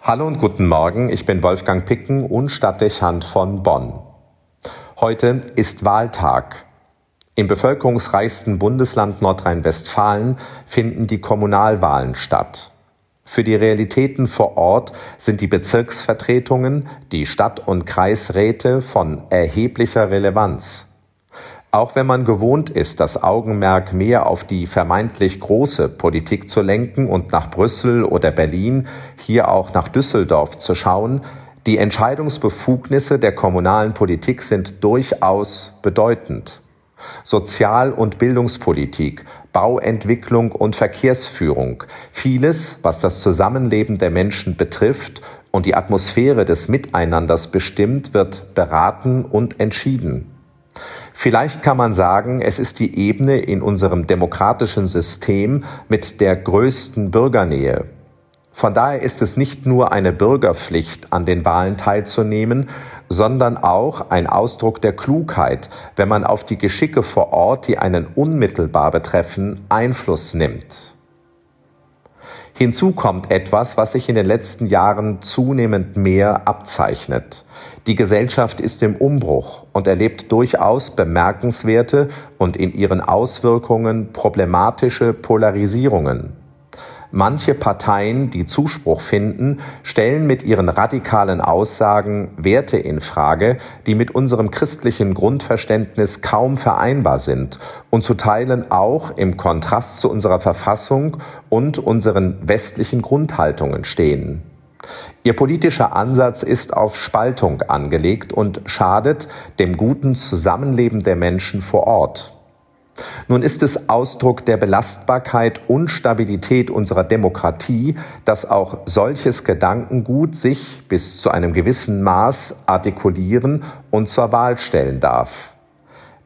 Hallo und guten Morgen, ich bin Wolfgang Picken und Stadtdechant von Bonn. Heute ist Wahltag. Im bevölkerungsreichsten Bundesland Nordrhein-Westfalen finden die Kommunalwahlen statt. Für die Realitäten vor Ort sind die Bezirksvertretungen, die Stadt- und Kreisräte von erheblicher Relevanz. Auch wenn man gewohnt ist, das Augenmerk mehr auf die vermeintlich große Politik zu lenken und nach Brüssel oder Berlin, hier auch nach Düsseldorf zu schauen, die Entscheidungsbefugnisse der kommunalen Politik sind durchaus bedeutend. Sozial- und Bildungspolitik, Bauentwicklung und Verkehrsführung, vieles, was das Zusammenleben der Menschen betrifft und die Atmosphäre des Miteinanders bestimmt, wird beraten und entschieden. Vielleicht kann man sagen, es ist die Ebene in unserem demokratischen System mit der größten Bürgernähe. Von daher ist es nicht nur eine Bürgerpflicht, an den Wahlen teilzunehmen, sondern auch ein Ausdruck der Klugheit, wenn man auf die Geschicke vor Ort, die einen unmittelbar betreffen, Einfluss nimmt. Hinzu kommt etwas, was sich in den letzten Jahren zunehmend mehr abzeichnet. Die Gesellschaft ist im Umbruch und erlebt durchaus bemerkenswerte und in ihren Auswirkungen problematische Polarisierungen. Manche Parteien, die Zuspruch finden, stellen mit ihren radikalen Aussagen Werte in Frage, die mit unserem christlichen Grundverständnis kaum vereinbar sind und zu Teilen auch im Kontrast zu unserer Verfassung und unseren westlichen Grundhaltungen stehen. Ihr politischer Ansatz ist auf Spaltung angelegt und schadet dem guten Zusammenleben der Menschen vor Ort. Nun ist es Ausdruck der Belastbarkeit und Stabilität unserer Demokratie, dass auch solches Gedankengut sich bis zu einem gewissen Maß artikulieren und zur Wahl stellen darf.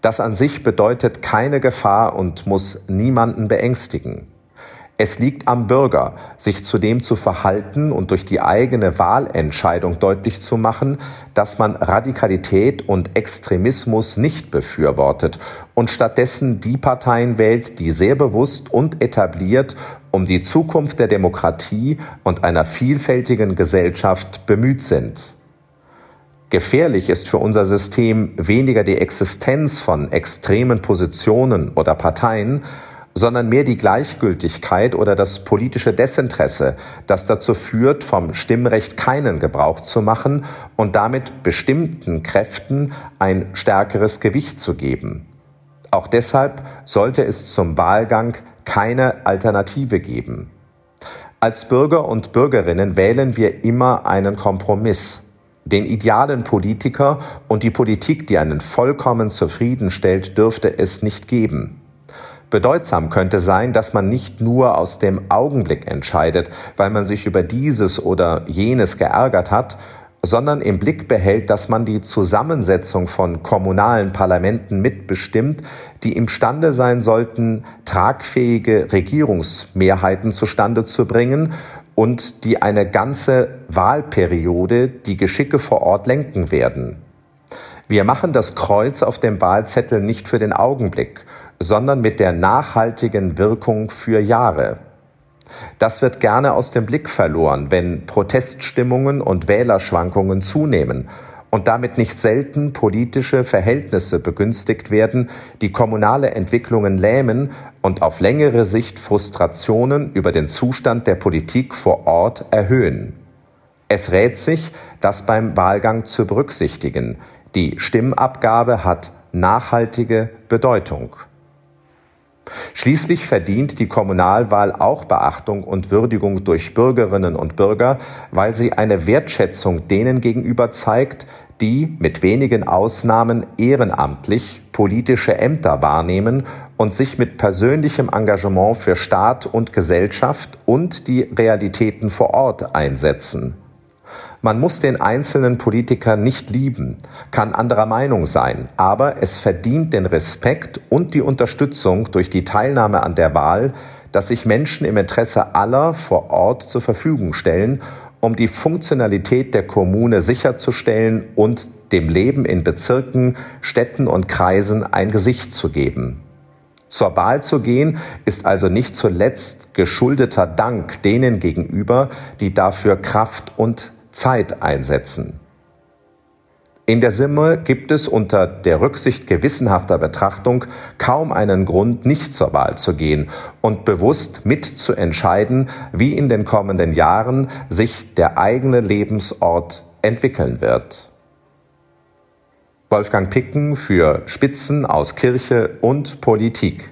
Das an sich bedeutet keine Gefahr und muss niemanden beängstigen. Es liegt am Bürger, sich zudem zu verhalten und durch die eigene Wahlentscheidung deutlich zu machen, dass man Radikalität und Extremismus nicht befürwortet und stattdessen die Parteien wählt, die sehr bewusst und etabliert um die Zukunft der Demokratie und einer vielfältigen Gesellschaft bemüht sind. Gefährlich ist für unser System weniger die Existenz von extremen Positionen oder Parteien, sondern mehr die Gleichgültigkeit oder das politische Desinteresse, das dazu führt, vom Stimmrecht keinen Gebrauch zu machen und damit bestimmten Kräften ein stärkeres Gewicht zu geben. Auch deshalb sollte es zum Wahlgang keine Alternative geben. Als Bürger und Bürgerinnen wählen wir immer einen Kompromiss. Den idealen Politiker und die Politik, die einen vollkommen zufriedenstellt, dürfte es nicht geben. Bedeutsam könnte sein, dass man nicht nur aus dem Augenblick entscheidet, weil man sich über dieses oder jenes geärgert hat, sondern im Blick behält, dass man die Zusammensetzung von kommunalen Parlamenten mitbestimmt, die imstande sein sollten, tragfähige Regierungsmehrheiten zustande zu bringen und die eine ganze Wahlperiode die Geschicke vor Ort lenken werden. Wir machen das Kreuz auf dem Wahlzettel nicht für den Augenblick, sondern mit der nachhaltigen Wirkung für Jahre. Das wird gerne aus dem Blick verloren, wenn Proteststimmungen und Wählerschwankungen zunehmen und damit nicht selten politische Verhältnisse begünstigt werden, die kommunale Entwicklungen lähmen und auf längere Sicht Frustrationen über den Zustand der Politik vor Ort erhöhen. Es rät sich, das beim Wahlgang zu berücksichtigen. Die Stimmabgabe hat nachhaltige Bedeutung. Schließlich verdient die Kommunalwahl auch Beachtung und Würdigung durch Bürgerinnen und Bürger, weil sie eine Wertschätzung denen gegenüber zeigt, die mit wenigen Ausnahmen ehrenamtlich politische Ämter wahrnehmen und sich mit persönlichem Engagement für Staat und Gesellschaft und die Realitäten vor Ort einsetzen. Man muss den einzelnen Politiker nicht lieben, kann anderer Meinung sein, aber es verdient den Respekt und die Unterstützung durch die Teilnahme an der Wahl, dass sich Menschen im Interesse aller vor Ort zur Verfügung stellen, um die Funktionalität der Kommune sicherzustellen und dem Leben in Bezirken, Städten und Kreisen ein Gesicht zu geben. Zur Wahl zu gehen ist also nicht zuletzt geschuldeter Dank denen gegenüber, die dafür Kraft und Zeit einsetzen. In der Summe gibt es unter der Rücksicht gewissenhafter Betrachtung kaum einen Grund, nicht zur Wahl zu gehen und bewusst mitzuentscheiden, wie in den kommenden Jahren sich der eigene Lebensort entwickeln wird. Wolfgang Picken für Spitzen aus Kirche und Politik.